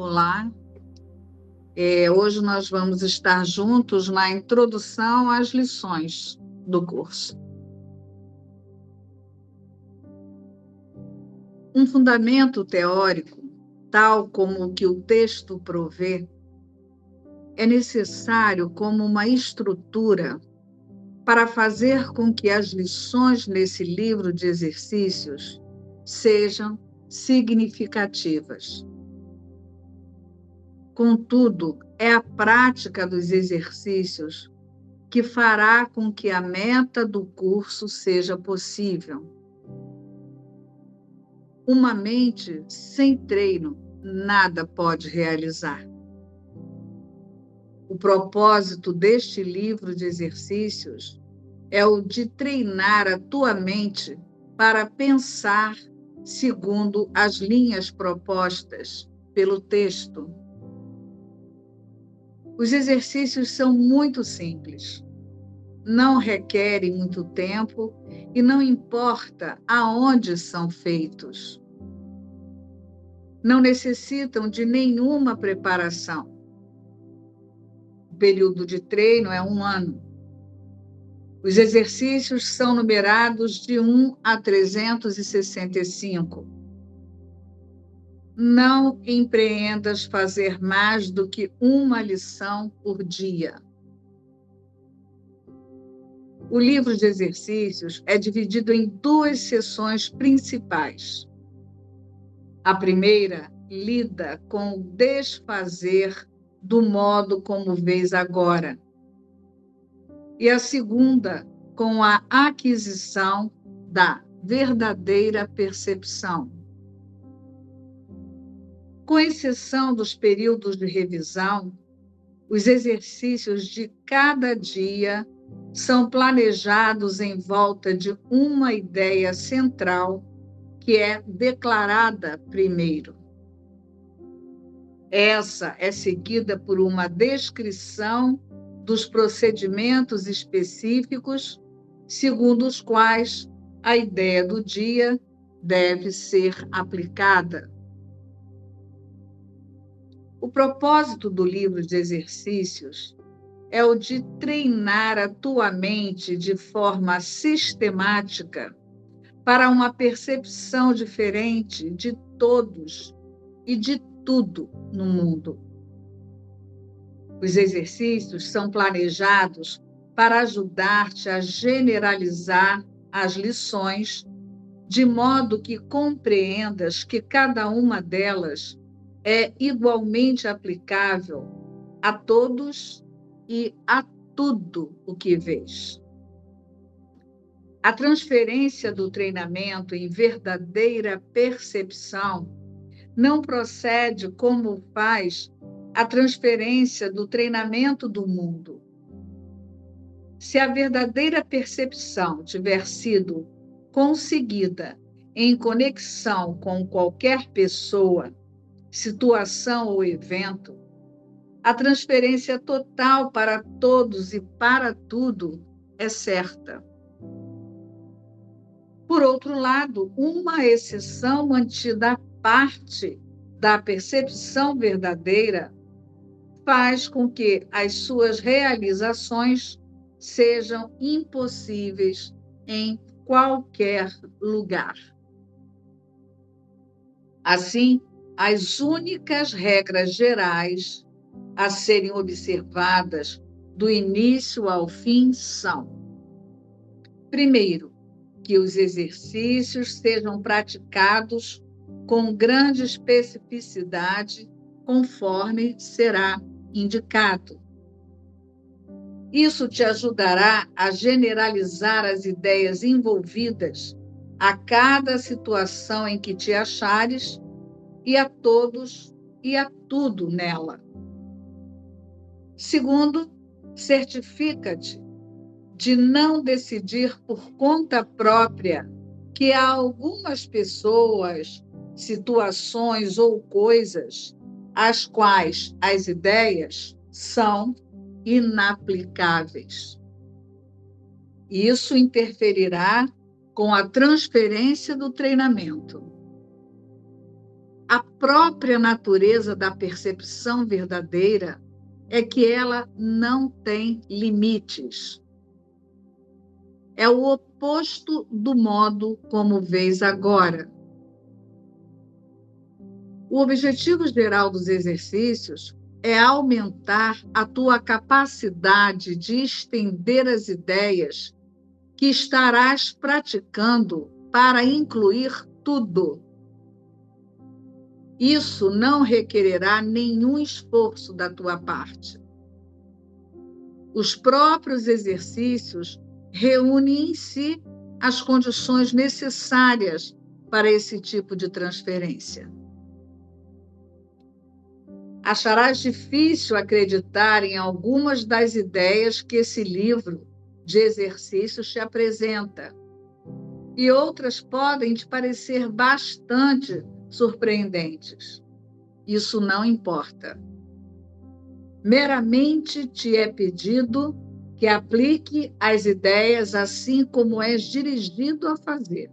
Olá. É, hoje nós vamos estar juntos na introdução às lições do curso. Um fundamento teórico, tal como o que o texto provê, é necessário como uma estrutura para fazer com que as lições nesse livro de exercícios sejam significativas. Contudo, é a prática dos exercícios que fará com que a meta do curso seja possível. Uma mente sem treino nada pode realizar. O propósito deste livro de exercícios é o de treinar a tua mente para pensar segundo as linhas propostas pelo texto. Os exercícios são muito simples, não requerem muito tempo e não importa aonde são feitos. Não necessitam de nenhuma preparação. O período de treino é um ano. Os exercícios são numerados de 1 a 365. Não empreendas fazer mais do que uma lição por dia. O livro de exercícios é dividido em duas sessões principais. A primeira lida com o desfazer do modo como vês agora e a segunda com a aquisição da verdadeira percepção. Com exceção dos períodos de revisão, os exercícios de cada dia são planejados em volta de uma ideia central que é declarada primeiro. Essa é seguida por uma descrição dos procedimentos específicos segundo os quais a ideia do dia deve ser aplicada. O propósito do livro de exercícios é o de treinar a tua mente de forma sistemática para uma percepção diferente de todos e de tudo no mundo. Os exercícios são planejados para ajudar-te a generalizar as lições, de modo que compreendas que cada uma delas é igualmente aplicável a todos e a tudo o que vês. A transferência do treinamento em verdadeira percepção não procede como faz a transferência do treinamento do mundo. Se a verdadeira percepção tiver sido conseguida em conexão com qualquer pessoa, situação ou evento, a transferência total para todos e para tudo é certa. Por outro lado, uma exceção mantida à parte da percepção verdadeira faz com que as suas realizações sejam impossíveis em qualquer lugar. Assim, as únicas regras gerais a serem observadas do início ao fim são: primeiro, que os exercícios sejam praticados com grande especificidade, conforme será indicado. Isso te ajudará a generalizar as ideias envolvidas a cada situação em que te achares e a todos e a tudo nela. Segundo, certifica-te de não decidir por conta própria que há algumas pessoas, situações ou coisas as quais as ideias são inaplicáveis. Isso interferirá com a transferência do treinamento. Própria natureza da percepção verdadeira é que ela não tem limites. É o oposto do modo como vês agora. O objetivo geral dos exercícios é aumentar a tua capacidade de estender as ideias que estarás praticando para incluir tudo. Isso não requererá nenhum esforço da tua parte. Os próprios exercícios reúnem em si as condições necessárias para esse tipo de transferência. Acharás difícil acreditar em algumas das ideias que esse livro de exercícios te apresenta, e outras podem te parecer bastante surpreendentes. Isso não importa. Meramente te é pedido que aplique as ideias assim como és dirigido a fazer.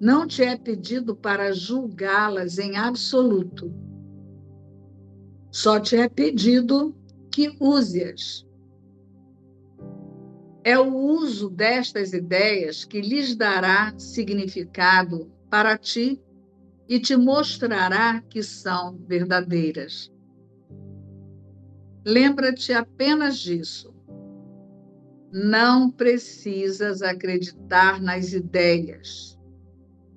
Não te é pedido para julgá-las em absoluto só te é pedido que use-as. É o uso destas ideias que lhes dará significado para ti e te mostrará que são verdadeiras. Lembra-te apenas disso. Não precisas acreditar nas ideias.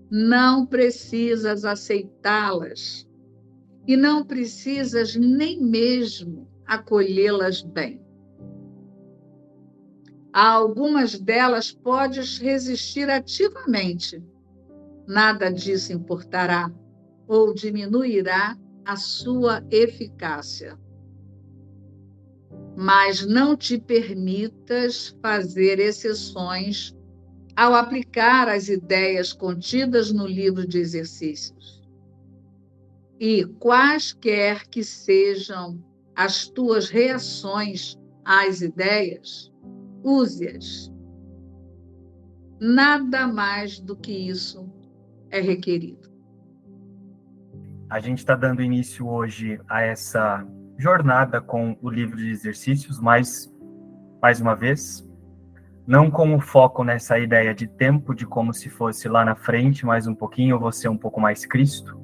Não precisas aceitá-las e não precisas nem mesmo acolhê-las bem. A algumas delas podes resistir ativamente. Nada disso importará ou diminuirá a sua eficácia. Mas não te permitas fazer exceções ao aplicar as ideias contidas no livro de exercícios e quaisquer que sejam as tuas reações às ideias, use-as. Nada mais do que isso é requerido. A gente está dando início hoje a essa jornada com o livro de exercícios, mas, mais uma vez, não com o foco nessa ideia de tempo, de como se fosse lá na frente, mais um pouquinho, ser um pouco mais Cristo,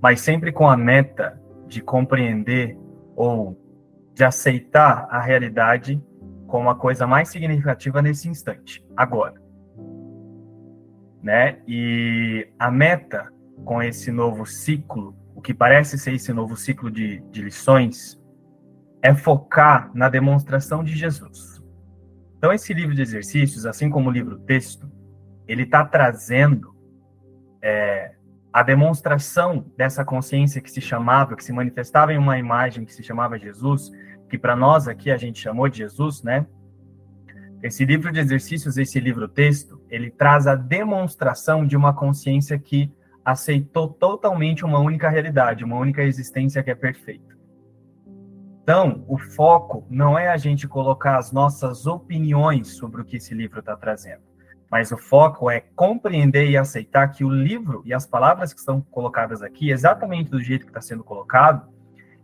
mas sempre com a meta de compreender ou de aceitar a realidade como a coisa mais significativa nesse instante, agora. Né? E a meta com esse novo ciclo, o que parece ser esse novo ciclo de, de lições, é focar na demonstração de Jesus. Então, esse livro de exercícios, assim como o livro texto, ele está trazendo é, a demonstração dessa consciência que se chamava, que se manifestava em uma imagem que se chamava Jesus, que para nós aqui a gente chamou de Jesus, né? Esse livro de exercícios, esse livro texto, ele traz a demonstração de uma consciência que aceitou totalmente uma única realidade, uma única existência que é perfeita. Então, o foco não é a gente colocar as nossas opiniões sobre o que esse livro está trazendo mas o foco é compreender e aceitar que o livro e as palavras que estão colocadas aqui, exatamente do jeito que está sendo colocado,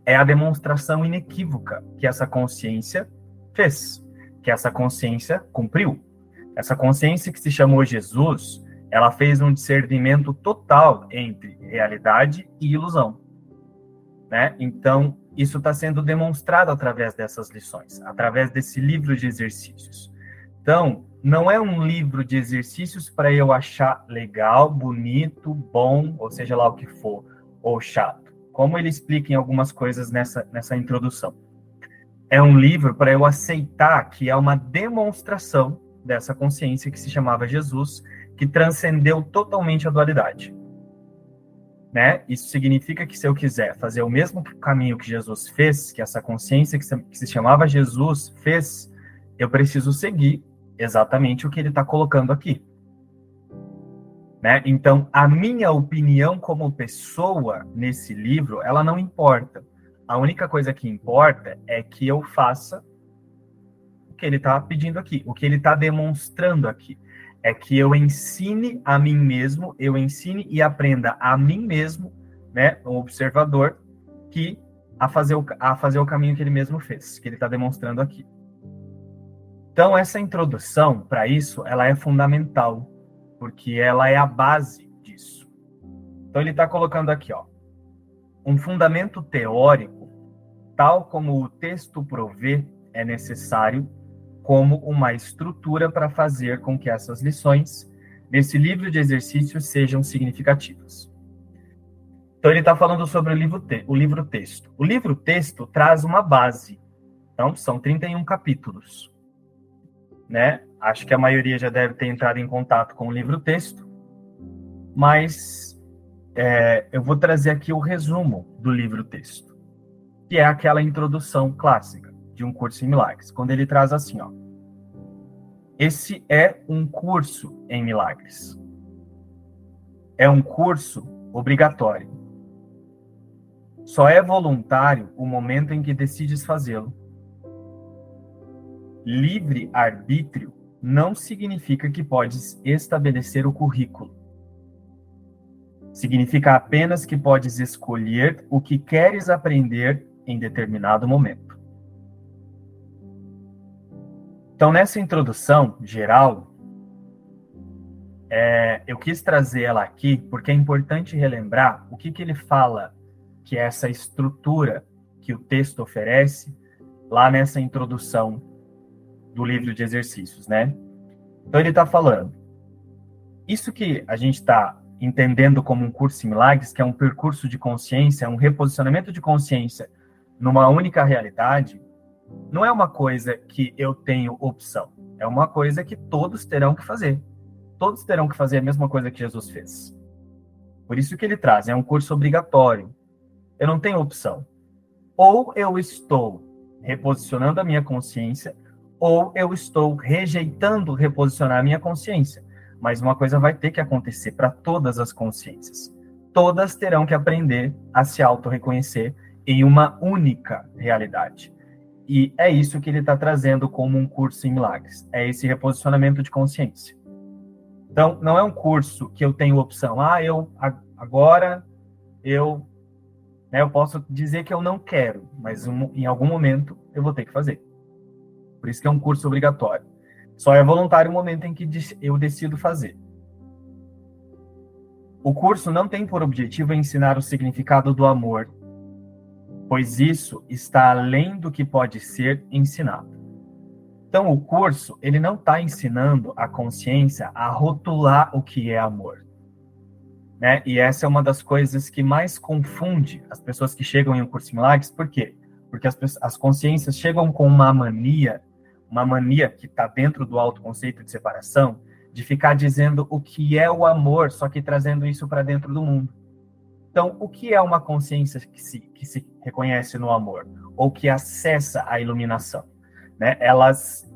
é a demonstração inequívoca que essa consciência fez, que essa consciência cumpriu. Essa consciência que se chamou Jesus, ela fez um discernimento total entre realidade e ilusão. Né? Então, isso está sendo demonstrado através dessas lições, através desse livro de exercícios. Então, não é um livro de exercícios para eu achar legal, bonito, bom, ou seja lá o que for, ou chato. Como ele explica em algumas coisas nessa, nessa introdução. É um livro para eu aceitar que é uma demonstração dessa consciência que se chamava Jesus, que transcendeu totalmente a dualidade. Né? Isso significa que se eu quiser fazer o mesmo caminho que Jesus fez, que essa consciência que se, que se chamava Jesus fez, eu preciso seguir exatamente o que ele está colocando aqui. Né? Então, a minha opinião como pessoa nesse livro, ela não importa. A única coisa que importa é que eu faça que ele está pedindo aqui, o que ele está demonstrando aqui. é que eu ensine a mim mesmo, eu ensine e aprenda a mim mesmo, né, um observador, que a fazer o, a fazer o caminho que ele mesmo fez, que ele está demonstrando aqui. Então, essa introdução para isso, ela é fundamental, porque ela é a base disso. Então, ele está colocando aqui, ó, um fundamento teórico, tal como o texto provê, é necessário como uma estrutura para fazer com que essas lições desse livro de exercícios sejam significativas. Então ele está falando sobre o livro, o livro texto. O livro texto traz uma base. Então são 31 capítulos né? Acho que a maioria já deve ter entrado em contato com o livro texto, mas é, eu vou trazer aqui o resumo do livro texto, que é aquela introdução clássica de um curso em milagres, quando ele traz assim, ó. Esse é um curso em milagres. É um curso obrigatório. Só é voluntário o momento em que decides fazê-lo livre arbítrio não significa que podes estabelecer o currículo. Significa apenas que podes escolher o que queres aprender em determinado momento. Então, nessa introdução geral, é, eu quis trazer ela aqui porque é importante relembrar o que, que ele fala que é essa estrutura que o texto oferece lá nessa introdução do livro de exercícios, né? Então ele está falando, isso que a gente está entendendo como um curso em milagres, que é um percurso de consciência, um reposicionamento de consciência numa única realidade, não é uma coisa que eu tenho opção, é uma coisa que todos terão que fazer. Todos terão que fazer a mesma coisa que Jesus fez. Por isso que ele traz, é um curso obrigatório. Eu não tenho opção. Ou eu estou reposicionando a minha consciência, ou eu estou rejeitando reposicionar a minha consciência. Mas uma coisa vai ter que acontecer para todas as consciências. Todas terão que aprender a se auto-reconhecer em uma única realidade. E é isso que ele está trazendo como um curso em milagres. É esse reposicionamento de consciência. Então, não é um curso que eu tenho opção. Ah, eu agora eu, né, eu posso dizer que eu não quero, mas um, em algum momento eu vou ter que fazer. Por isso que é um curso obrigatório. Só é voluntário o momento em que eu decido fazer. O curso não tem por objetivo ensinar o significado do amor, pois isso está além do que pode ser ensinado. Então, o curso ele não está ensinando a consciência a rotular o que é amor. Né? E essa é uma das coisas que mais confunde as pessoas que chegam em um curso de milagres. Por quê? Porque as, as consciências chegam com uma mania uma mania que está dentro do autoconceito de separação, de ficar dizendo o que é o amor, só que trazendo isso para dentro do mundo. Então, o que é uma consciência que se, que se reconhece no amor? Ou que acessa a iluminação? Né? Elas,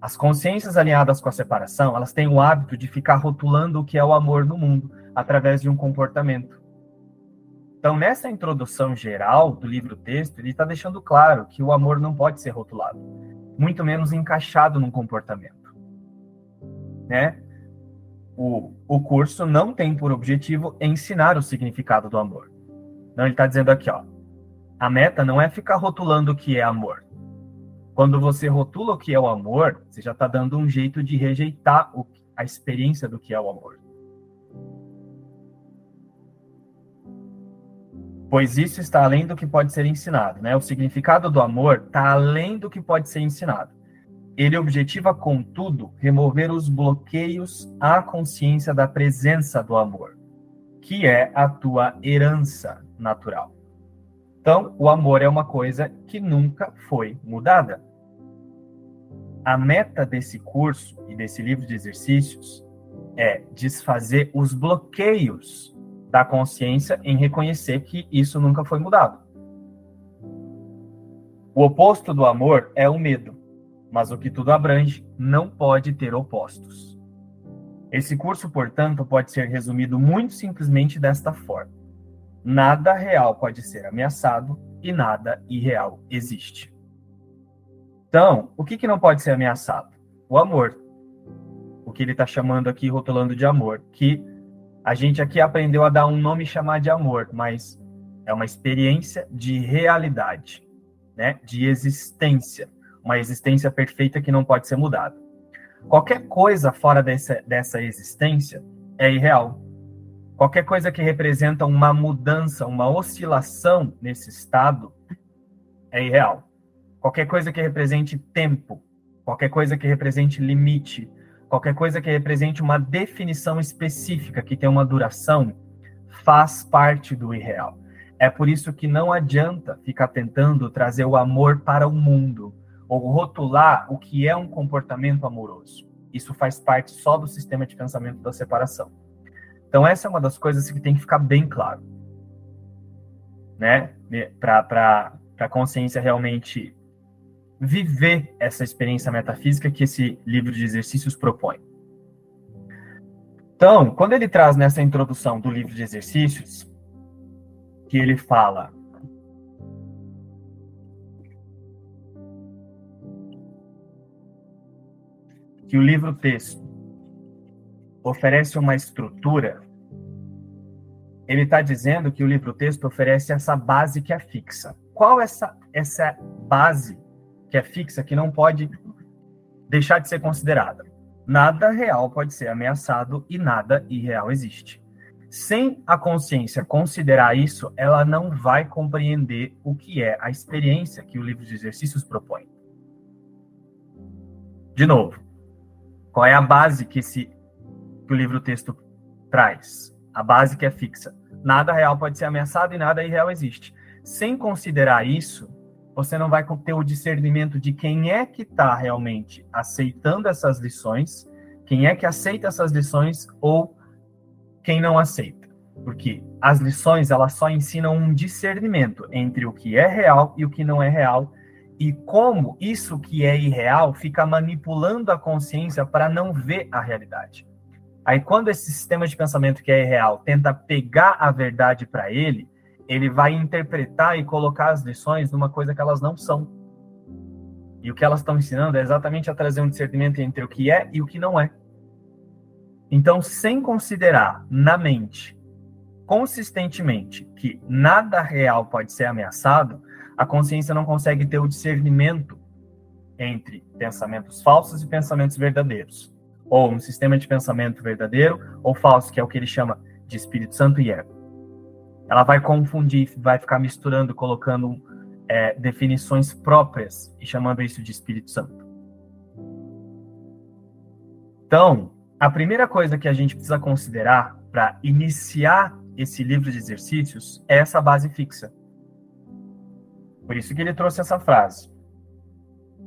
as consciências alinhadas com a separação, elas têm o hábito de ficar rotulando o que é o amor no mundo, através de um comportamento. Então, nessa introdução geral do livro-texto, ele está deixando claro que o amor não pode ser rotulado, muito menos encaixado num comportamento. Né? O, o curso não tem por objetivo ensinar o significado do amor. Não, ele está dizendo aqui, ó, a meta não é ficar rotulando o que é amor. Quando você rotula o que é o amor, você já está dando um jeito de rejeitar o, a experiência do que é o amor. pois isso está além do que pode ser ensinado, né? O significado do amor está além do que pode ser ensinado. Ele objetiva, contudo, remover os bloqueios à consciência da presença do amor, que é a tua herança natural. Então, o amor é uma coisa que nunca foi mudada. A meta desse curso e desse livro de exercícios é desfazer os bloqueios da consciência em reconhecer que isso nunca foi mudado. O oposto do amor é o medo, mas o que tudo abrange não pode ter opostos. Esse curso, portanto, pode ser resumido muito simplesmente desta forma: nada real pode ser ameaçado e nada irreal existe. Então, o que, que não pode ser ameaçado? O amor. que ele está chamando aqui, rotulando de amor, que a gente aqui aprendeu a dar um nome e chamar de amor, mas é uma experiência de realidade, né? De existência, uma existência perfeita que não pode ser mudada. Qualquer coisa fora dessa, dessa existência é irreal. Qualquer coisa que representa uma mudança, uma oscilação nesse estado é irreal. Qualquer coisa que represente tempo, qualquer coisa que represente limite, qualquer coisa que represente uma definição específica que tem uma duração, faz parte do irreal. É por isso que não adianta ficar tentando trazer o amor para o mundo ou rotular o que é um comportamento amoroso. Isso faz parte só do sistema de pensamento da separação. Então essa é uma das coisas que tem que ficar bem claro, né? Para a consciência realmente viver essa experiência metafísica que esse livro de exercícios propõe. Então, quando ele traz nessa introdução do livro de exercícios, que ele fala que o livro texto oferece uma estrutura, ele está dizendo que o livro texto oferece essa base que é fixa. Qual essa essa base que é fixa que não pode deixar de ser considerada? Nada real pode ser ameaçado e nada irreal existe. Sem a consciência considerar isso, ela não vai compreender o que é a experiência que o livro de exercícios propõe. De novo, qual é a base que, esse, que o livro texto traz? A base que é fixa. Nada real pode ser ameaçado e nada irreal existe. Sem considerar isso, você não vai ter o discernimento de quem é que está realmente aceitando essas lições, quem é que aceita essas lições ou quem não aceita. Porque as lições elas só ensinam um discernimento entre o que é real e o que não é real e como isso que é irreal fica manipulando a consciência para não ver a realidade. Aí quando esse sistema de pensamento que é irreal tenta pegar a verdade para ele, ele vai interpretar e colocar as lições numa coisa que elas não são. E o que elas estão ensinando é exatamente a trazer um discernimento entre o que é e o que não é. Então, sem considerar na mente consistentemente que nada real pode ser ameaçado, a consciência não consegue ter o discernimento entre pensamentos falsos e pensamentos verdadeiros, ou um sistema de pensamento verdadeiro ou falso, que é o que ele chama de Espírito Santo e ego. Ela vai confundir, vai ficar misturando, colocando é, definições próprias e chamando isso de Espírito Santo. Então, a primeira coisa que a gente precisa considerar para iniciar esse livro de exercícios é essa base fixa. Por isso que ele trouxe essa frase.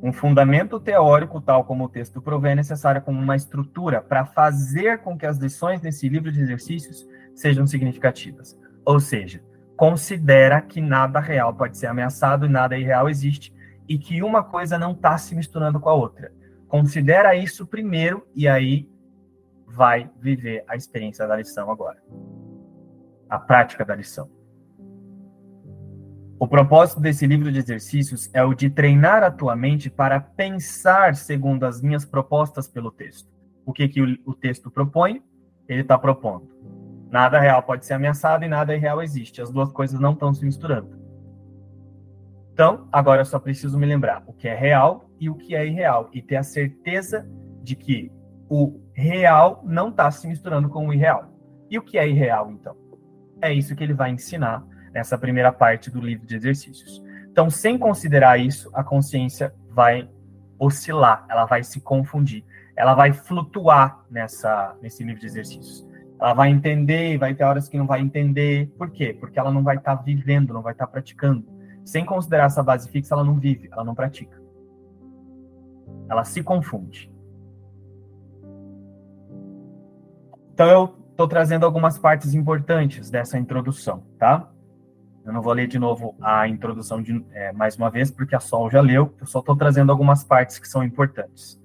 Um fundamento teórico, tal como o texto provém, é necessário como uma estrutura para fazer com que as lições desse livro de exercícios sejam significativas. Ou seja, considera que nada real pode ser ameaçado e nada irreal existe e que uma coisa não está se misturando com a outra. Considera isso primeiro e aí vai viver a experiência da lição agora. A prática da lição. O propósito desse livro de exercícios é o de treinar a tua mente para pensar segundo as minhas propostas pelo texto. O que, que o, o texto propõe? Ele está propondo. Nada real pode ser ameaçado e nada irreal existe. As duas coisas não estão se misturando. Então, agora eu só preciso me lembrar o que é real e o que é irreal e ter a certeza de que o real não está se misturando com o irreal. E o que é irreal, então? É isso que ele vai ensinar nessa primeira parte do livro de exercícios. Então, sem considerar isso, a consciência vai oscilar, ela vai se confundir, ela vai flutuar nessa, nesse livro de exercícios. Ela vai entender, vai ter horas que não vai entender. Por quê? Porque ela não vai estar tá vivendo, não vai estar tá praticando. Sem considerar essa base fixa, ela não vive, ela não pratica. Ela se confunde. Então, eu estou trazendo algumas partes importantes dessa introdução, tá? Eu não vou ler de novo a introdução de, é, mais uma vez, porque a Sol já leu. Eu só estou trazendo algumas partes que são importantes.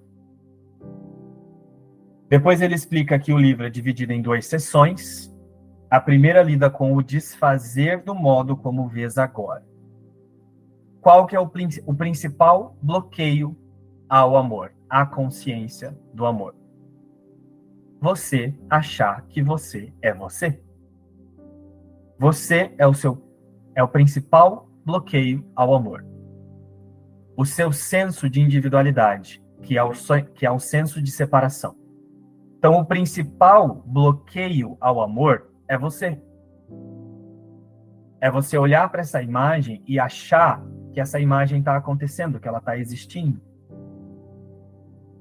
Depois ele explica que o livro é dividido em duas sessões. A primeira lida com o desfazer do modo como vês agora. Qual que é o, o principal bloqueio ao amor, à consciência do amor? você achar que você é você. Você é o seu é o principal bloqueio ao amor. O seu senso de individualidade, que é o, que é o senso de separação. Então, o principal bloqueio ao amor é você. É você olhar para essa imagem e achar que essa imagem está acontecendo, que ela está existindo.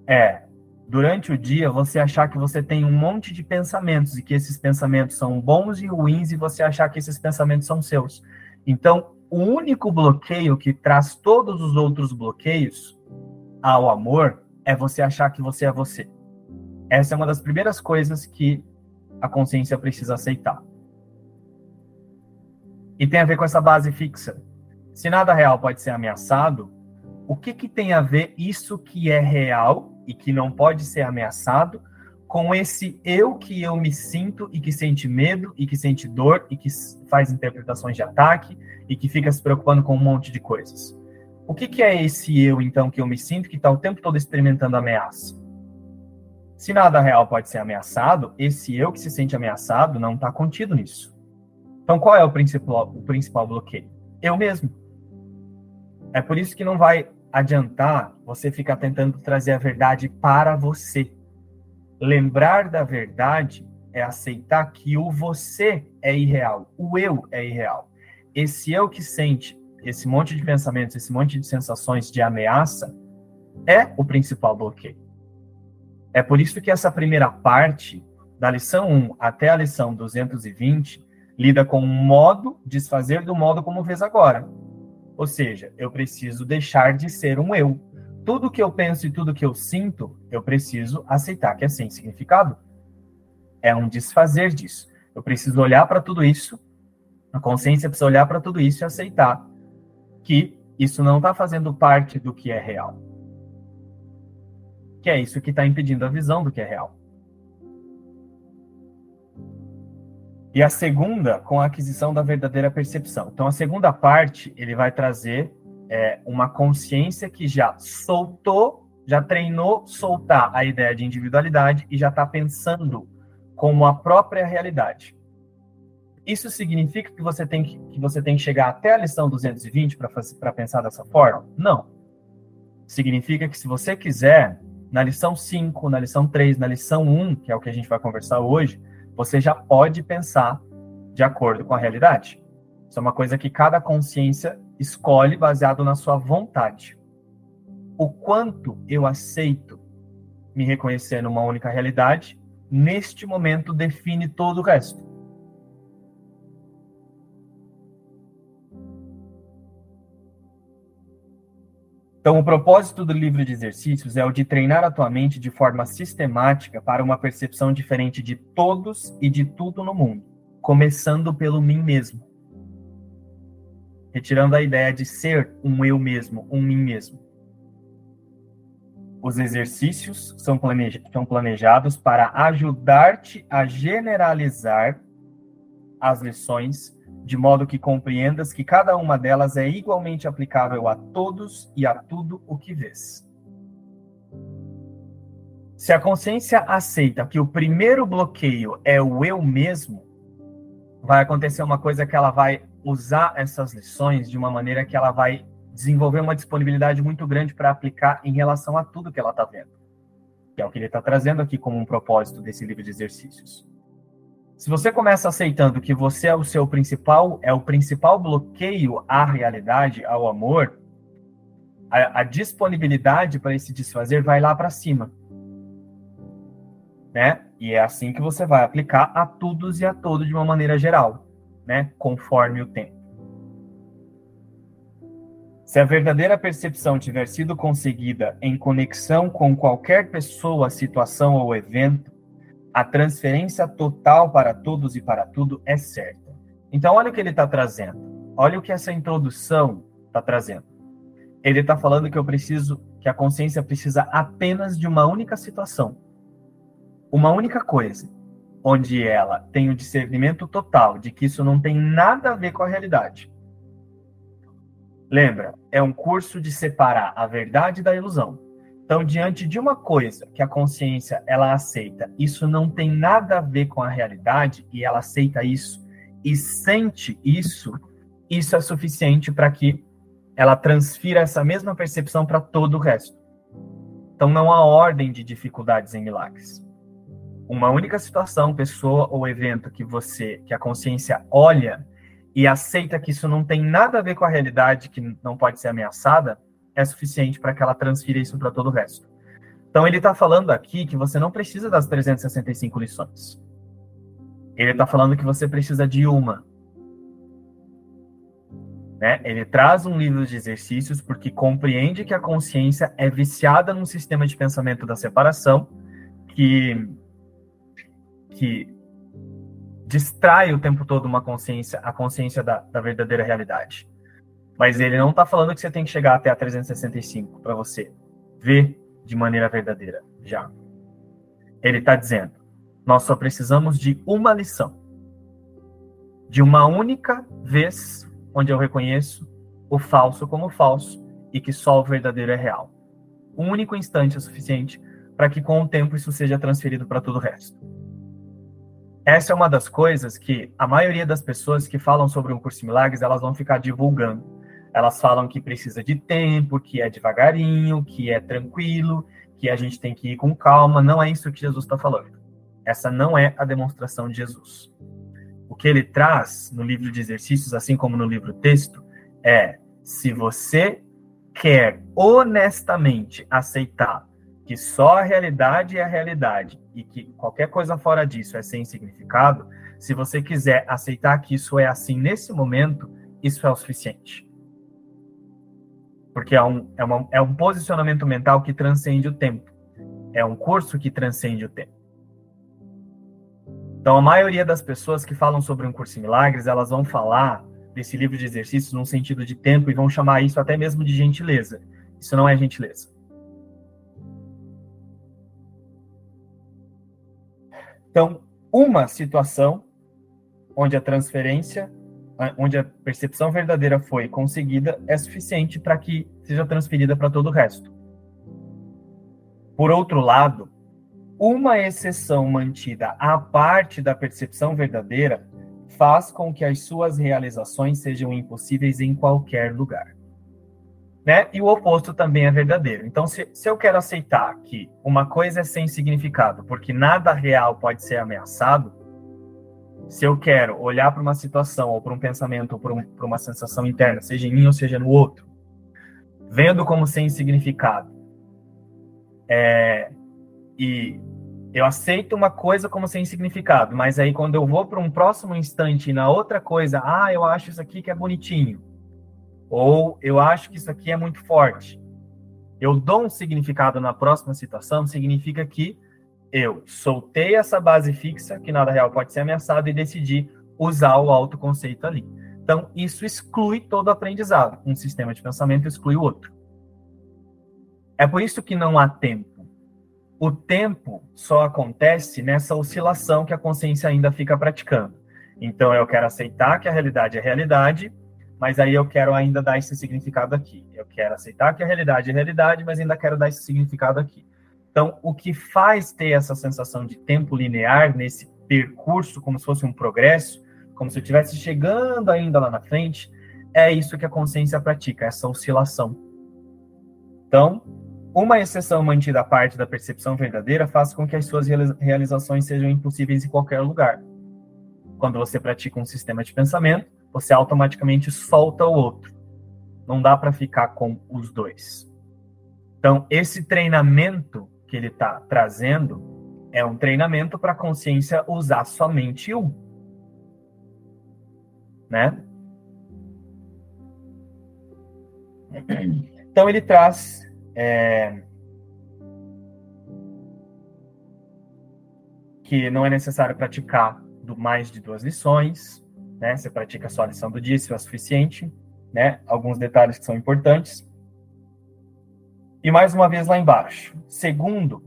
É, durante o dia, você achar que você tem um monte de pensamentos e que esses pensamentos são bons e ruins e você achar que esses pensamentos são seus. Então, o único bloqueio que traz todos os outros bloqueios ao amor é você achar que você é você. Essa é uma das primeiras coisas que a consciência precisa aceitar. E tem a ver com essa base fixa. Se nada real pode ser ameaçado, o que, que tem a ver isso que é real e que não pode ser ameaçado com esse eu que eu me sinto e que sente medo e que sente dor e que faz interpretações de ataque e que fica se preocupando com um monte de coisas. O que, que é esse eu, então, que eu me sinto que está o tempo todo experimentando ameaça? Se nada real pode ser ameaçado, esse eu que se sente ameaçado não está contido nisso. Então, qual é o principal, o principal bloqueio? Eu mesmo. É por isso que não vai adiantar você ficar tentando trazer a verdade para você Lembrar da verdade é aceitar que o você é irreal, o eu é irreal. Esse eu que sente esse monte de pensamentos, esse monte de sensações de ameaça é o principal bloqueio. É por isso que essa primeira parte, da lição 1 até a lição 220, lida com o modo, desfazer do modo como vês agora. Ou seja, eu preciso deixar de ser um eu tudo que eu penso e tudo que eu sinto, eu preciso aceitar que é sem significado. É um desfazer disso. Eu preciso olhar para tudo isso, a consciência precisa olhar para tudo isso e aceitar que isso não está fazendo parte do que é real. Que é isso que está impedindo a visão do que é real. E a segunda, com a aquisição da verdadeira percepção. Então, a segunda parte, ele vai trazer é, uma consciência que já soltou, já treinou soltar a ideia de individualidade e já está pensando como a própria realidade. Isso significa que você tem que, que, você tem que chegar até a lição 220 para pensar dessa forma? Não. Significa que se você quiser, na lição 5, na lição 3, na lição 1, que é o que a gente vai conversar hoje, você já pode pensar de acordo com a realidade. Isso é uma coisa que cada consciência escolhe baseado na sua vontade. O quanto eu aceito me reconhecer numa única realidade, neste momento define todo o resto. Então, o propósito do livro de exercícios é o de treinar a tua mente de forma sistemática para uma percepção diferente de todos e de tudo no mundo, começando pelo mim mesmo retirando a ideia de ser um eu mesmo, um mim mesmo. Os exercícios são, planejados para ajudar-te a generalizar as lições de modo que compreendas que cada uma delas é igualmente aplicável a todos e a tudo o que vês. Se a consciência aceita que o primeiro bloqueio é o eu mesmo, vai acontecer uma coisa que ela vai usar essas lições de uma maneira que ela vai desenvolver uma disponibilidade muito grande para aplicar em relação a tudo que ela está vendo. Que é o que ele está trazendo aqui como um propósito desse livro de exercícios. Se você começa aceitando que você é o seu principal, é o principal bloqueio à realidade, ao amor, a, a disponibilidade para esse desfazer vai lá para cima. Né? E é assim que você vai aplicar a todos e a todos de uma maneira geral né, conforme o tempo. Se a verdadeira percepção tiver sido conseguida em conexão com qualquer pessoa, situação ou evento, a transferência total para todos e para tudo é certa. Então, olha o que ele está trazendo. Olha o que essa introdução está trazendo. Ele está falando que eu preciso, que a consciência precisa apenas de uma única situação, uma única coisa, onde ela tem o discernimento total de que isso não tem nada a ver com a realidade. Lembra, é um curso de separar a verdade da ilusão. Então, diante de uma coisa que a consciência ela aceita, isso não tem nada a ver com a realidade e ela aceita isso e sente isso, isso é suficiente para que ela transfira essa mesma percepção para todo o resto. Então, não há ordem de dificuldades em milagres. Uma única situação, pessoa ou evento que você, que a consciência olha e aceita que isso não tem nada a ver com a realidade, que não pode ser ameaçada, é suficiente para que ela transfira isso para todo o resto. Então, ele está falando aqui que você não precisa das 365 lições. Ele está falando que você precisa de uma. Né? Ele traz um livro de exercícios porque compreende que a consciência é viciada num sistema de pensamento da separação que, que distrai o tempo todo uma consciência, a consciência da, da verdadeira realidade. Mas ele não está falando que você tem que chegar até a 365 para você ver de maneira verdadeira já. Ele está dizendo: nós só precisamos de uma lição, de uma única vez onde eu reconheço o falso como falso e que só o verdadeiro é real. Um único instante é suficiente para que com o tempo isso seja transferido para todo o resto. Essa é uma das coisas que a maioria das pessoas que falam sobre um curso de milagres, elas vão ficar divulgando elas falam que precisa de tempo, que é devagarinho, que é tranquilo, que a gente tem que ir com calma. Não é isso que Jesus está falando. Essa não é a demonstração de Jesus. O que ele traz no livro de exercícios, assim como no livro texto, é se você quer honestamente aceitar que só a realidade é a realidade e que qualquer coisa fora disso é sem significado, se você quiser aceitar que isso é assim nesse momento, isso é o suficiente porque é um, é, uma, é um posicionamento mental que transcende o tempo. É um curso que transcende o tempo. Então, a maioria das pessoas que falam sobre um curso em milagres, elas vão falar desse livro de exercícios num sentido de tempo e vão chamar isso até mesmo de gentileza. Isso não é gentileza. Então, uma situação onde a transferência onde a percepção verdadeira foi conseguida, é suficiente para que seja transferida para todo o resto. Por outro lado, uma exceção mantida à parte da percepção verdadeira faz com que as suas realizações sejam impossíveis em qualquer lugar. Né? E o oposto também é verdadeiro. Então, se, se eu quero aceitar que uma coisa é sem significado, porque nada real pode ser ameaçado, se eu quero olhar para uma situação, ou para um pensamento, ou para, um, uma sensação interna, seja em mim ou seja no outro, vendo como sem significado, é, e eu aceito uma coisa como sem significado, mas aí quando eu vou para um próximo instante na outra coisa, ah, eu acho isso aqui que é bonitinho, ou eu acho que isso aqui é muito forte, eu dou um significado na próxima situação, significa que eu soltei essa base fixa, que nada real pode ser ameaçado, e decidi usar o autoconceito ali. Então, isso exclui todo aprendizado. Um sistema de pensamento exclui o outro. É por isso que não há tempo. O tempo só acontece nessa oscilação que a consciência ainda fica praticando. Então, eu quero aceitar que a realidade é realidade, mas aí eu quero ainda dar esse significado aqui. Eu quero aceitar que a realidade é realidade, mas ainda quero dar esse significado aqui. Então, o que faz ter essa sensação de tempo linear nesse percurso, como se fosse um progresso, como se eu estivesse chegando ainda lá na frente, é isso que a consciência pratica, essa oscilação. Então, uma exceção mantida à parte da percepção verdadeira faz com que as suas realizações sejam impossíveis em qualquer lugar. Quando você pratica um sistema de pensamento, você automaticamente solta o outro. Não dá para ficar com os dois. Então, esse treinamento que ele está trazendo é um treinamento para a consciência usar somente um. Né? Então ele traz é, que não é necessário praticar do mais de duas lições, né? Você pratica só a lição do dia, isso é suficiente, né? Alguns detalhes que são importantes. E mais uma vez lá embaixo. Segundo,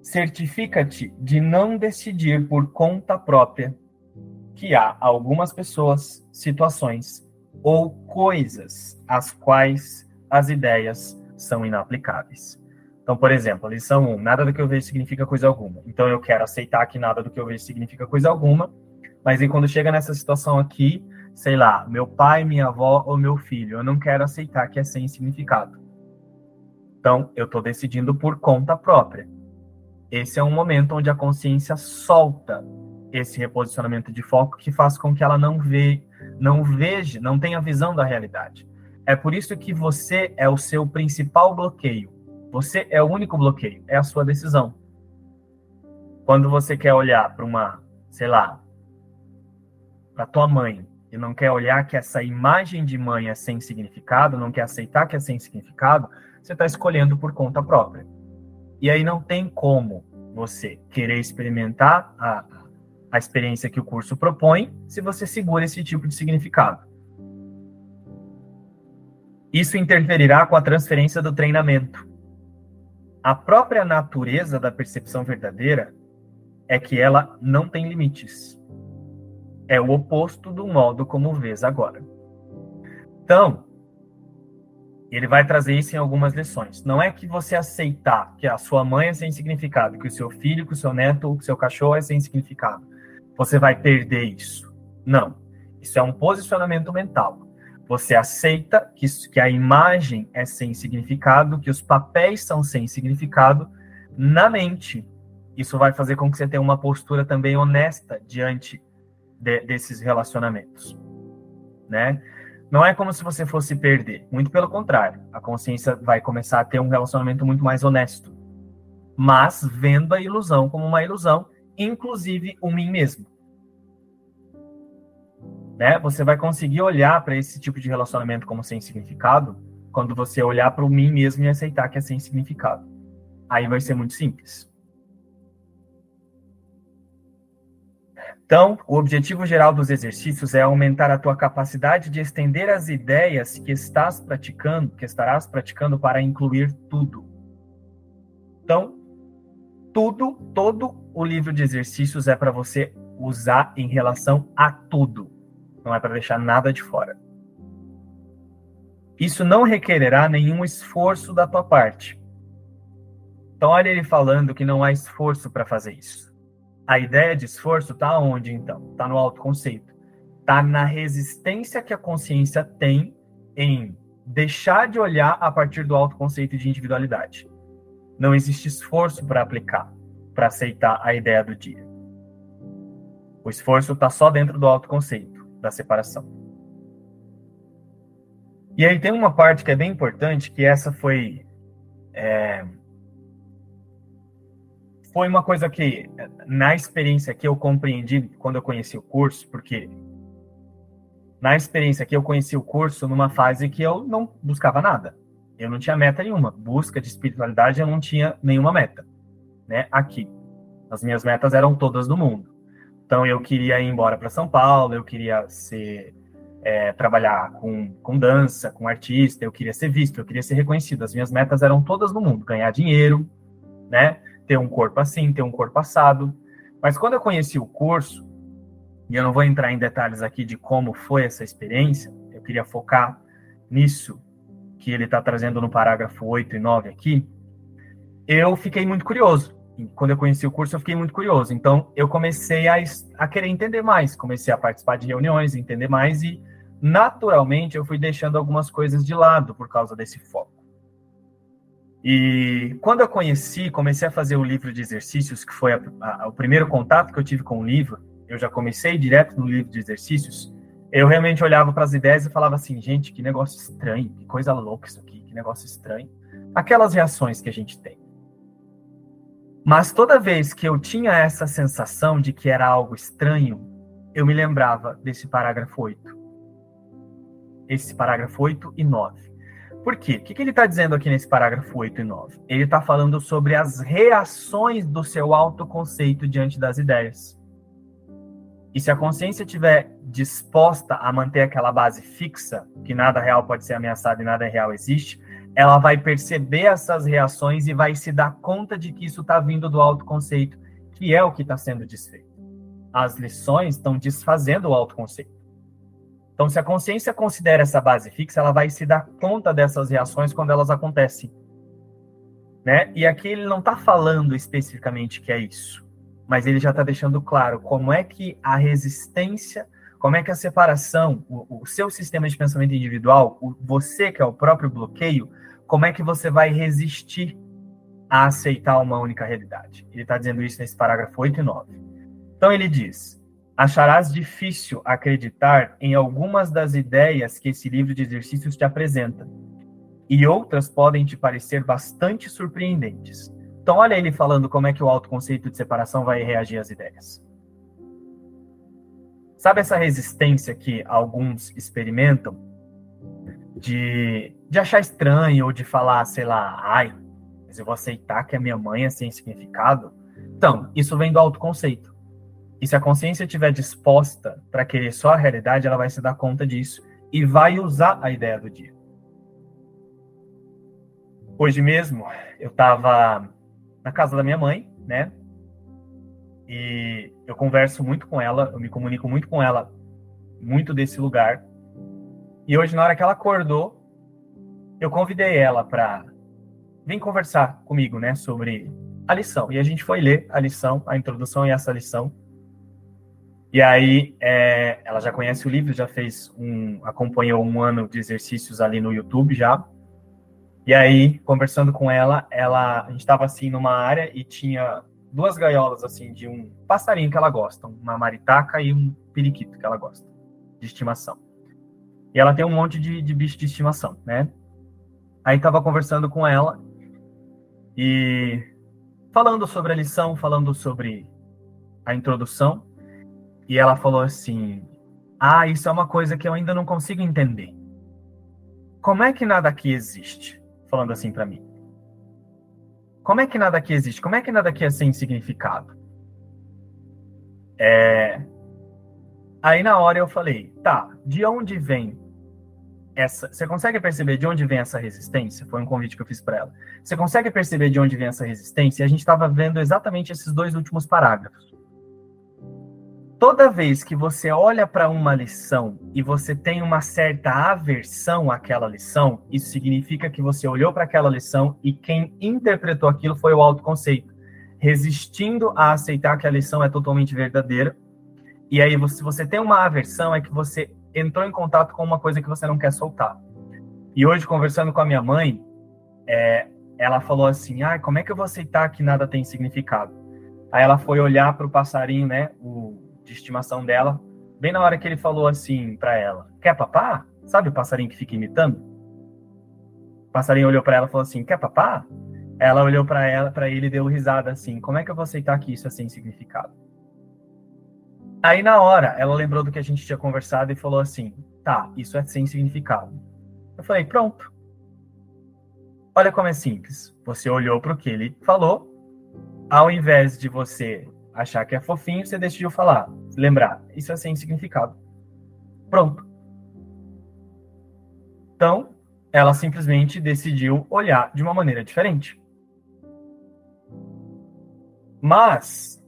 certifica-te de não decidir por conta própria que há algumas pessoas, situações ou coisas às quais as ideias são inaplicáveis. Então, por exemplo, lição 1, nada do que eu vejo significa coisa alguma. Então, eu quero aceitar que nada do que eu vejo significa coisa alguma, mas aí quando chega nessa situação aqui, sei lá, meu pai, minha avó ou meu filho, eu não quero aceitar que é sem significado. Então, eu estou decidindo por conta própria. Esse é um momento onde a consciência solta esse reposicionamento de foco que faz com que ela não vê, não veja, não tenha visão da realidade. É por isso que você é o seu principal bloqueio. Você é o único bloqueio, é a sua decisão. Quando você quer olhar para uma, sei lá, para tua mãe e não quer olhar que essa imagem de mãe é sem significado, não quer aceitar que é sem significado, você está escolhendo por conta própria. E aí não tem como você querer experimentar a, a experiência que o curso propõe se você segura esse tipo de significado. Isso interferirá com a transferência do treinamento. A própria natureza da percepção verdadeira é que ela não tem limites. É o oposto do modo como vês agora. Então, ele vai trazer isso em algumas lições. Não é que você aceitar que a sua mãe é sem significado, que o seu filho, que o seu neto, que o seu cachorro é sem significado. Você vai perder isso. Não. Isso é um posicionamento mental. Você aceita que, que a imagem é sem significado, que os papéis são sem significado na mente. Isso vai fazer com que você tenha uma postura também honesta diante de, desses relacionamentos, né? Não é como se você fosse perder, muito pelo contrário. A consciência vai começar a ter um relacionamento muito mais honesto, mas vendo a ilusão como uma ilusão, inclusive o mim mesmo né? Você vai conseguir olhar para esse tipo de relacionamento como sem significado quando você olhar para o mim mesmo e aceitar que é sem significado. Aí vai ser muito simples. Então, o objetivo geral dos exercícios é aumentar a tua capacidade de estender as ideias que estás praticando, que estarás praticando para incluir tudo. Então, tudo, todo o livro de exercícios é para você usar em relação a tudo. Não é para deixar nada de fora. Isso não requererá nenhum esforço da tua parte. Então, olha ele falando que não há esforço para fazer isso. A ideia de esforço está onde, então? Está no autoconceito. Está na resistência que a consciência tem em deixar de olhar a partir do autoconceito de individualidade. Não existe esforço para aplicar, para aceitar a ideia do dia. O esforço está só dentro do autoconceito da separação. E aí tem uma parte que é bem importante, que essa foi é, foi uma coisa que na experiência que eu compreendi quando eu conheci o curso, porque na experiência que eu conheci o curso numa fase que eu não buscava nada. Eu não tinha meta nenhuma. Busca de espiritualidade eu não tinha nenhuma meta, né? Aqui. As minhas metas eram todas do mundo. Então eu queria ir embora para São Paulo, eu queria ser é, trabalhar com, com dança, com artista, eu queria ser visto, eu queria ser reconhecido. As minhas metas eram todas no mundo: ganhar dinheiro, né? Ter um corpo assim, ter um corpo assado. Mas quando eu conheci o curso, e eu não vou entrar em detalhes aqui de como foi essa experiência, eu queria focar nisso que ele está trazendo no parágrafo 8 e 9 aqui, eu fiquei muito curioso quando eu conheci o curso, eu fiquei muito curioso. Então, eu comecei a, a querer entender mais, comecei a participar de reuniões, entender mais e, naturalmente, eu fui deixando algumas coisas de lado por causa desse foco. E quando eu conheci, comecei a fazer o livro de exercícios, que foi a, a, o primeiro contato que eu tive com o livro, eu já comecei direto no livro de exercícios, eu realmente olhava para as ideias e falava assim, gente, que negócio estranho, que coisa louca isso aqui, que negócio estranho. Aquelas reações que a gente tem. Mas toda vez que eu tinha essa sensação de que era algo estranho, eu me lembrava desse parágrafo 8. Esse parágrafo 8 e 9. Por quê? O que, ele está dizendo aqui nesse parágrafo 8 e 9? Ele está falando sobre as reações do seu autoconceito diante das ideias. E se a consciência estiver disposta a manter aquela base fixa, que nada real pode ser ameaçado e nada real existe, ela vai perceber essas reações e vai se dar conta de que isso está vindo do autoconceito, que é o que está sendo desfeito. As lições estão desfazendo o autoconceito. Então, se a consciência considera essa base fixa, ela vai se dar conta dessas reações quando elas acontecem. Né? E aqui ele não está falando especificamente que é isso, mas ele já está deixando claro como é que a resistência, como é que a separação, o, o seu sistema de pensamento individual, o, você que é o próprio bloqueio, como é que você vai resistir a aceitar uma única realidade. Ele está dizendo isso nesse parágrafo 8 e 9. Então ele diz: acharás difícil acreditar em algumas das ideias que esse livro de exercícios te apresenta, e outras podem te parecer bastante surpreendentes. Então, olha ele falando como é que o autoconceito de separação vai reagir às ideias. Sabe essa resistência que alguns experimentam de, de achar estranho ou de falar, sei lá, ai, mas eu vou aceitar que a minha mãe é sem significado? Então, isso vem do autoconceito. E se a consciência estiver disposta para querer só a realidade, ela vai se dar conta disso e vai usar a ideia do dia. Hoje mesmo, eu estava na casa da minha mãe, né? E eu converso muito com ela, eu me comunico muito com ela, muito desse lugar. E hoje, na hora que ela acordou, eu convidei ela para vir conversar comigo, né, sobre a lição. E a gente foi ler a lição, a introdução e essa lição. E aí, é, ela já conhece o livro, já fez um, acompanhou um ano de exercícios ali no YouTube já. E aí, conversando com ela, ela a gente estava assim numa área e tinha duas gaiolas assim de um passarinho que ela gosta, uma maritaca e um periquito que ela gosta de estimação. E ela tem um monte de, de bicho de estimação, né? Aí estava conversando com ela e falando sobre a lição, falando sobre a introdução, e ela falou assim: "Ah, isso é uma coisa que eu ainda não consigo entender. Como é que nada aqui existe?" falando assim para mim. Como é que nada aqui existe? Como é que nada aqui é sem significado? É... Aí na hora eu falei, tá, de onde vem essa? Você consegue perceber de onde vem essa resistência? Foi um convite que eu fiz para ela. Você consegue perceber de onde vem essa resistência? E a gente estava vendo exatamente esses dois últimos parágrafos toda vez que você olha para uma lição e você tem uma certa aversão àquela lição, isso significa que você olhou para aquela lição e quem interpretou aquilo foi o autoconceito, resistindo a aceitar que a lição é totalmente verdadeira. E aí, se você tem uma aversão, é que você entrou em contato com uma coisa que você não quer soltar. E hoje, conversando com a minha mãe, é, ela falou assim: ah, como é que eu vou aceitar que nada tem significado? Aí ela foi olhar para o passarinho, né? O, de estimação dela, bem na hora que ele falou assim para ela: Quer papá? Sabe o passarinho que fica imitando? O passarinho olhou para ela e falou assim: Quer papá? Ela olhou para ela, para ele e deu risada assim: Como é que eu vou aceitar que isso é sem significado? Aí na hora, ela lembrou do que a gente tinha conversado e falou assim: Tá, isso é sem significado. Eu falei: Pronto. Olha como é simples. Você olhou para o que ele falou, ao invés de você achar que é fofinho, você decidiu falar, lembrar. Isso é sem significado. Pronto. Então, ela simplesmente decidiu olhar de uma maneira diferente. Mas,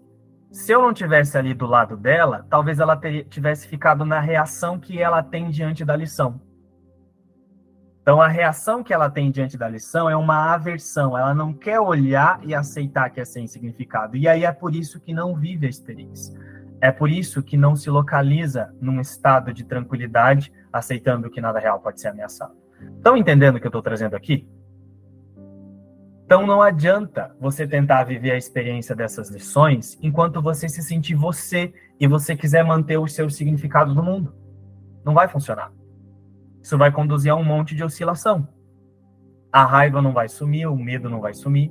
se eu não tivesse ali do lado dela, talvez ela tivesse ficado na reação que ela tem diante da lição. Então, a reação que ela tem diante da lição é uma aversão. Ela não quer olhar e aceitar que é sem significado. E aí é por isso que não vive a experiência. É por isso que não se localiza num estado de tranquilidade, aceitando que nada real pode ser ameaçado. Estão entendendo o que eu estou trazendo aqui? Então não adianta você tentar viver a experiência dessas lições enquanto você se sentir você e você quiser manter os seus significados no mundo. Não vai funcionar. Isso vai conduzir a um monte de oscilação. A raiva não vai sumir, o medo não vai sumir.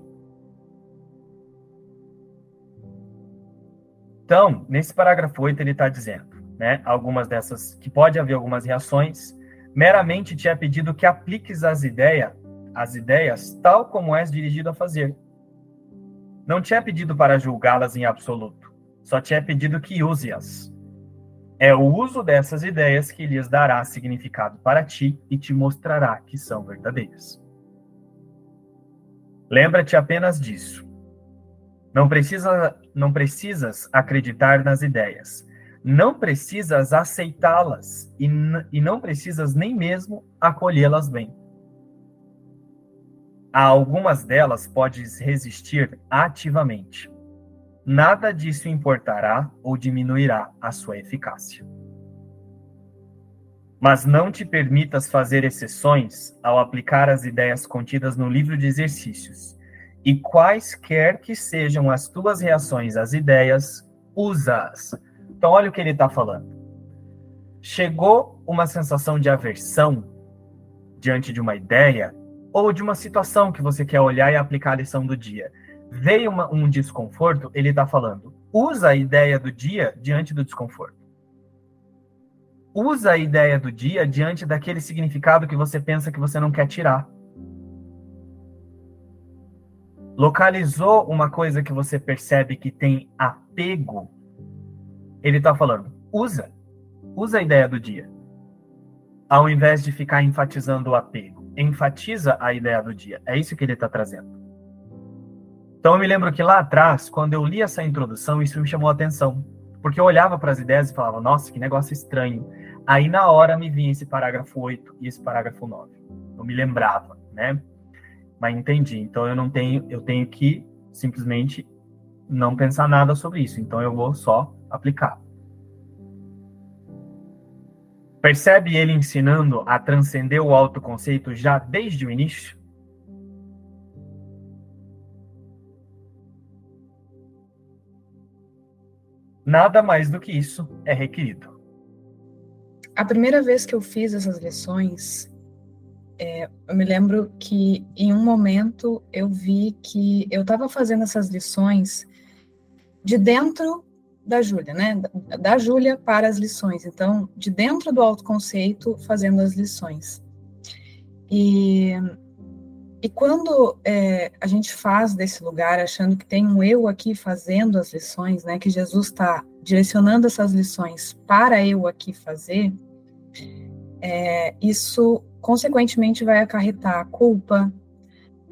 Então, nesse parágrafo 8, ele está dizendo, né, algumas dessas, que pode haver algumas reações, meramente te é pedido que apliques as ideias, as ideias tal como és dirigido a fazer. Não te é pedido para julgá-las em absoluto, só te é pedido que use-as. É o uso dessas ideias que lhes dará significado para ti e te mostrará que são verdadeiras. Lembra-te apenas disso. Não, precisa, não precisas acreditar nas ideias. não precisas aceitá-las e, e não precisas nem mesmo acolhê-las bem. A algumas delas podes resistir ativamente. Nada disso importará ou diminuirá a sua eficácia. Mas não te permitas fazer exceções ao aplicar as ideias contidas no livro de exercícios. E quaisquer que sejam as tuas reações às ideias, usa-as então, olha o que ele está falando. Chegou uma sensação de aversão diante de uma ideia ou de uma situação que você quer olhar e aplicar a lição do dia. Veio uma, um desconforto, ele está falando. Usa a ideia do dia diante do desconforto. Usa a ideia do dia diante daquele significado que você pensa que você não quer tirar. Localizou uma coisa que você percebe que tem apego ele está falando, usa, usa a ideia do dia. Ao invés de ficar enfatizando o apego, enfatiza a ideia do dia. É isso que ele está trazendo. Então eu me lembro que lá atrás, quando eu li essa introdução, isso me chamou a atenção. Porque eu olhava para as ideias e falava, nossa, que negócio estranho. Aí na hora me vinha esse parágrafo 8 e esse parágrafo 9. Eu me lembrava, né? Mas entendi. Então eu não tenho, eu tenho que simplesmente não pensar nada sobre isso. Então eu vou só aplicar. Percebe ele ensinando a transcender o autoconceito já desde o início? Nada mais do que isso é requerido. A primeira vez que eu fiz essas lições, é, eu me lembro que em um momento eu vi que eu estava fazendo essas lições de dentro da Júlia, né? Da, da Júlia para as lições. Então, de dentro do autoconceito, fazendo as lições. E, e quando é, a gente faz desse lugar, achando que tem um eu aqui fazendo as lições, né? Que Jesus está direcionando essas lições para eu aqui fazer, é, isso consequentemente vai acarretar culpa,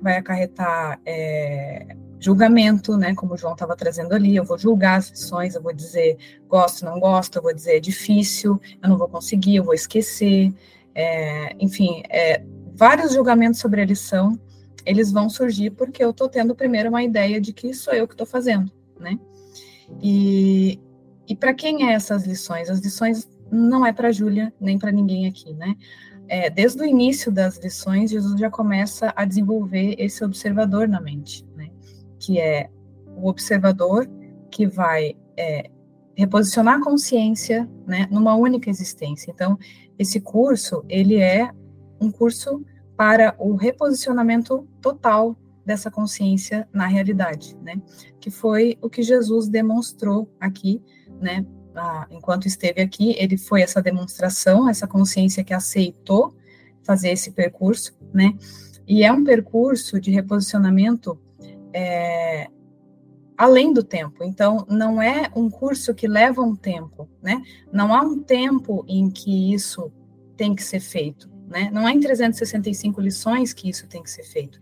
vai acarretar é, julgamento, né, como o João estava trazendo ali, eu vou julgar as lições, eu vou dizer gosto, não gosto, eu vou dizer é difícil, eu não vou conseguir, eu vou esquecer, é, enfim, é, vários julgamentos sobre a lição, eles vão surgir porque eu estou tendo primeiro uma ideia de que sou eu que estou fazendo, né, e, e para quem é essas lições? As lições não é para Júlia, nem para ninguém aqui, né, é, desde o início das lições, Jesus já começa a desenvolver esse observador na mente, né? que é o observador que vai é, reposicionar a consciência né, numa única existência. Então, esse curso, ele é um curso para o reposicionamento total dessa consciência na realidade, né? Que foi o que Jesus demonstrou aqui, né? Ah, enquanto esteve aqui, ele foi essa demonstração, essa consciência que aceitou fazer esse percurso, né? E é um percurso de reposicionamento é, além do tempo. Então, não é um curso que leva um tempo, né? Não há um tempo em que isso tem que ser feito, né? Não há em 365 lições que isso tem que ser feito.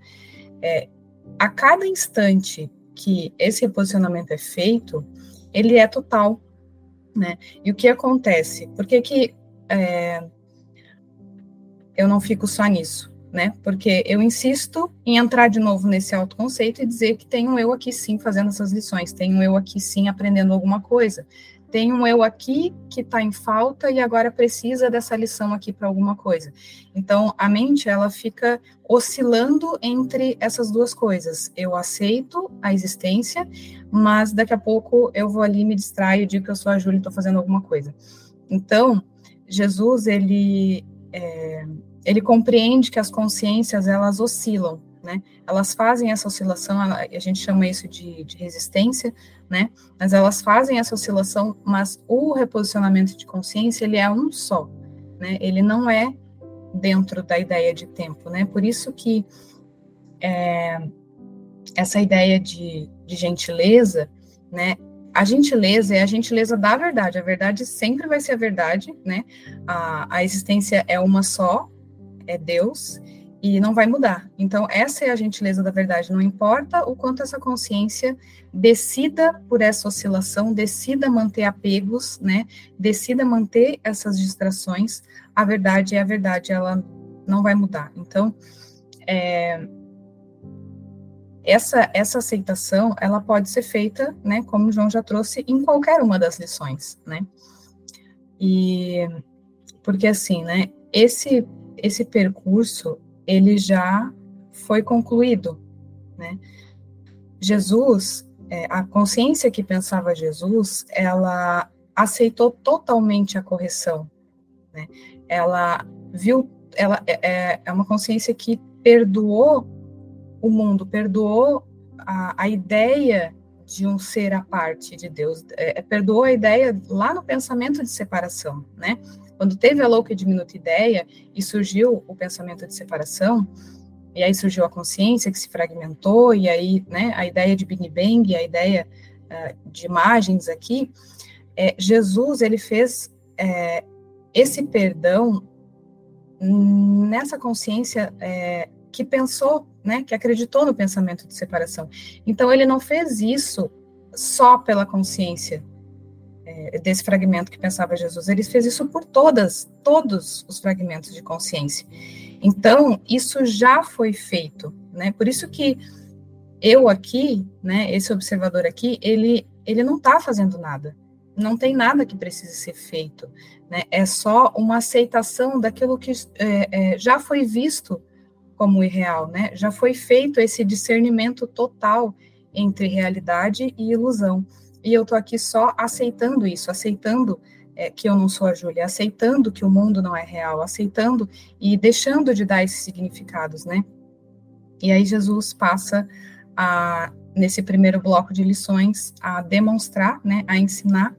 É, a cada instante que esse reposicionamento é feito, ele é total, né? E o que acontece? Por que que é, eu não fico só nisso? né? Porque eu insisto em entrar de novo nesse autoconceito e dizer que um eu aqui sim fazendo essas lições, um eu aqui sim aprendendo alguma coisa, tem um eu aqui que está em falta e agora precisa dessa lição aqui para alguma coisa. Então, a mente, ela fica oscilando entre essas duas coisas. Eu aceito a existência, mas daqui a pouco eu vou ali, me distraio, digo que eu sou a Júlia e estou fazendo alguma coisa. Então, Jesus, ele... É, ele compreende que as consciências elas oscilam, né? Elas fazem essa oscilação, a gente chama isso de, de, resistência, né? Mas elas fazem essa oscilação, mas o reposicionamento de consciência ele é um só, né? Ele não é dentro da ideia de tempo, né? Por isso que é, essa ideia de, de gentileza, né? A gentileza é a gentileza da verdade. A verdade sempre vai ser a verdade, né? A, a existência é uma só, é Deus, e não vai mudar. Então, essa é a gentileza da verdade. Não importa o quanto essa consciência decida por essa oscilação, decida manter apegos, né? Decida manter essas distrações, a verdade é a verdade, ela não vai mudar. Então, é, essa, essa aceitação, ela pode ser feita, né, como o João já trouxe, em qualquer uma das lições, né? E porque assim, né, esse esse percurso ele já foi concluído, né? Jesus, é, a consciência que pensava Jesus, ela aceitou totalmente a correção, né? Ela viu, ela é, é, é uma consciência que perdoou o mundo, perdoou a, a ideia de um ser à parte de Deus, é, é, perdoou a ideia lá no pensamento de separação, né? Quando teve a louca e diminuta ideia e surgiu o pensamento de separação, e aí surgiu a consciência que se fragmentou, e aí né, a ideia de Big Bang, a ideia uh, de imagens aqui, é, Jesus ele fez é, esse perdão nessa consciência é, que pensou, né, que acreditou no pensamento de separação. Então ele não fez isso só pela consciência é, desse fragmento que pensava Jesus, ele fez isso por todas, todos os fragmentos de consciência. Então, isso já foi feito, né? Por isso que eu aqui, né, esse observador aqui, ele, ele não está fazendo nada. Não tem nada que precise ser feito, né? É só uma aceitação daquilo que é, é, já foi visto como irreal, né? Já foi feito esse discernimento total entre realidade e ilusão e eu tô aqui só aceitando isso, aceitando é, que eu não sou a Júlia, aceitando que o mundo não é real, aceitando e deixando de dar esses significados, né? E aí Jesus passa a, nesse primeiro bloco de lições a demonstrar, né, a ensinar,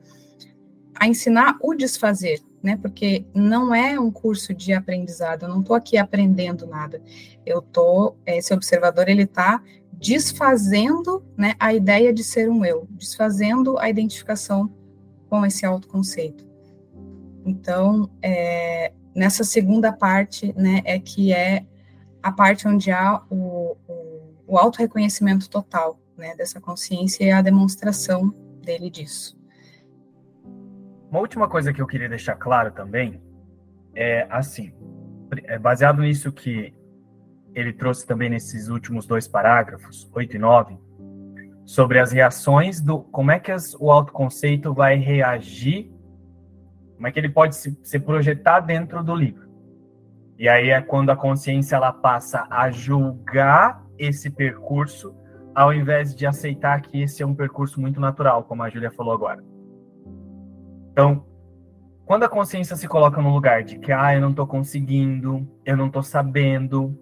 a ensinar o desfazer, né? Porque não é um curso de aprendizado, eu não estou aqui aprendendo nada. Eu tô, esse observador ele está desfazendo né, a ideia de ser um eu, desfazendo a identificação com esse autoconceito. Então, é, nessa segunda parte, né, é que é a parte onde há o, o, o auto-reconhecimento total, né, dessa consciência e a demonstração dele disso. Uma última coisa que eu queria deixar claro também é assim, é baseado nisso que ele trouxe também nesses últimos dois parágrafos, 8 e 9, sobre as reações do como é que as, o autoconceito vai reagir, como é que ele pode se, se projetar dentro do livro. E aí é quando a consciência ela passa a julgar esse percurso, ao invés de aceitar que esse é um percurso muito natural, como a Júlia falou agora. Então, quando a consciência se coloca no lugar de que, ah, eu não estou conseguindo, eu não estou sabendo,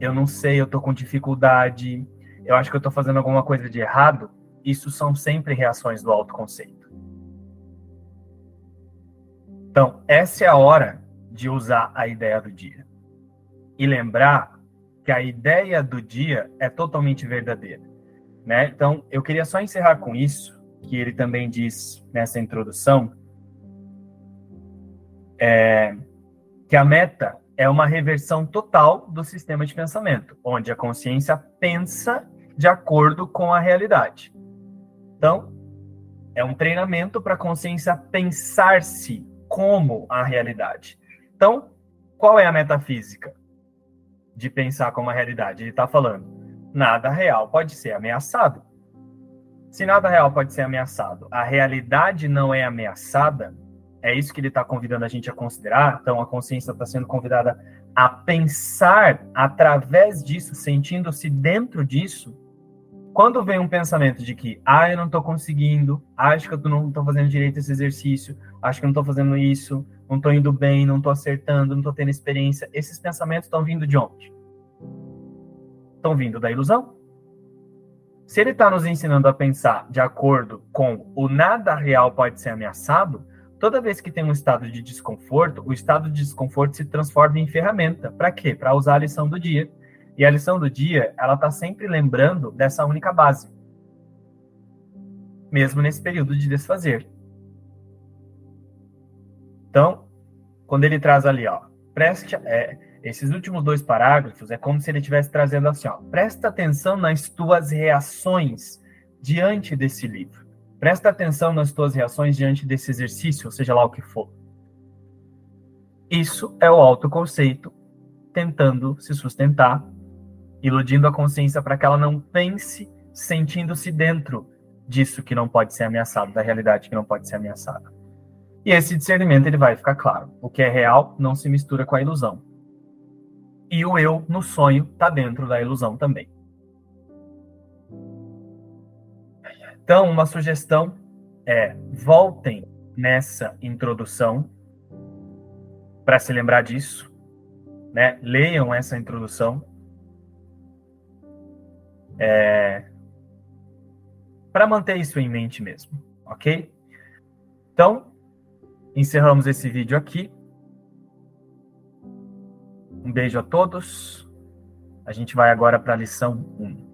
eu não sei, eu tô com dificuldade, eu acho que eu tô fazendo alguma coisa de errado, isso são sempre reações do autoconceito. Então, essa é a hora de usar a ideia do dia. E lembrar que a ideia do dia é totalmente verdadeira. Né? Então, eu queria só encerrar com isso, que ele também diz nessa introdução, é, que a meta é uma reversão total do sistema de pensamento, onde a consciência pensa de acordo com a realidade. Então, é um treinamento para a consciência pensar-se como a realidade. Então, qual é a metafísica de pensar como a realidade? Ele está falando, nada real pode ser ameaçado. Se nada real pode ser ameaçado, a realidade não é ameaçada, é isso que ele está convidando a gente a considerar. Então, a consciência está sendo convidada a pensar através disso, sentindo-se dentro disso. Quando vem um pensamento de que, ah, eu não estou conseguindo, acho que eu não estou fazendo direito esse exercício, acho que eu não estou fazendo isso, não estou indo bem, não estou acertando, não estou tendo experiência, esses pensamentos estão vindo de onde? Estão vindo da ilusão. Se ele está nos ensinando a pensar de acordo com o nada real pode ser ameaçado, Toda vez que tem um estado de desconforto, o estado de desconforto se transforma em ferramenta. Para quê? Para usar a lição do dia. E a lição do dia, ela está sempre lembrando dessa única base. Mesmo nesse período de desfazer. Então, quando ele traz ali, ó, preste, é, esses últimos dois parágrafos é como se ele estivesse trazendo assim, ó, presta atenção nas tuas reações diante desse livro. Presta atenção nas tuas reações diante desse exercício, seja lá o que for. Isso é o autoconceito tentando se sustentar, iludindo a consciência para que ela não pense sentindo-se dentro disso que não pode ser ameaçado, da realidade que não pode ser ameaçada. E esse discernimento ele vai ficar claro. O que é real não se mistura com a ilusão. E o eu no sonho está dentro da ilusão também. Então, uma sugestão é voltem nessa introdução para se lembrar disso, né? Leiam essa introdução. É, para manter isso em mente mesmo, ok? Então, encerramos esse vídeo aqui. Um beijo a todos. A gente vai agora para a lição 1.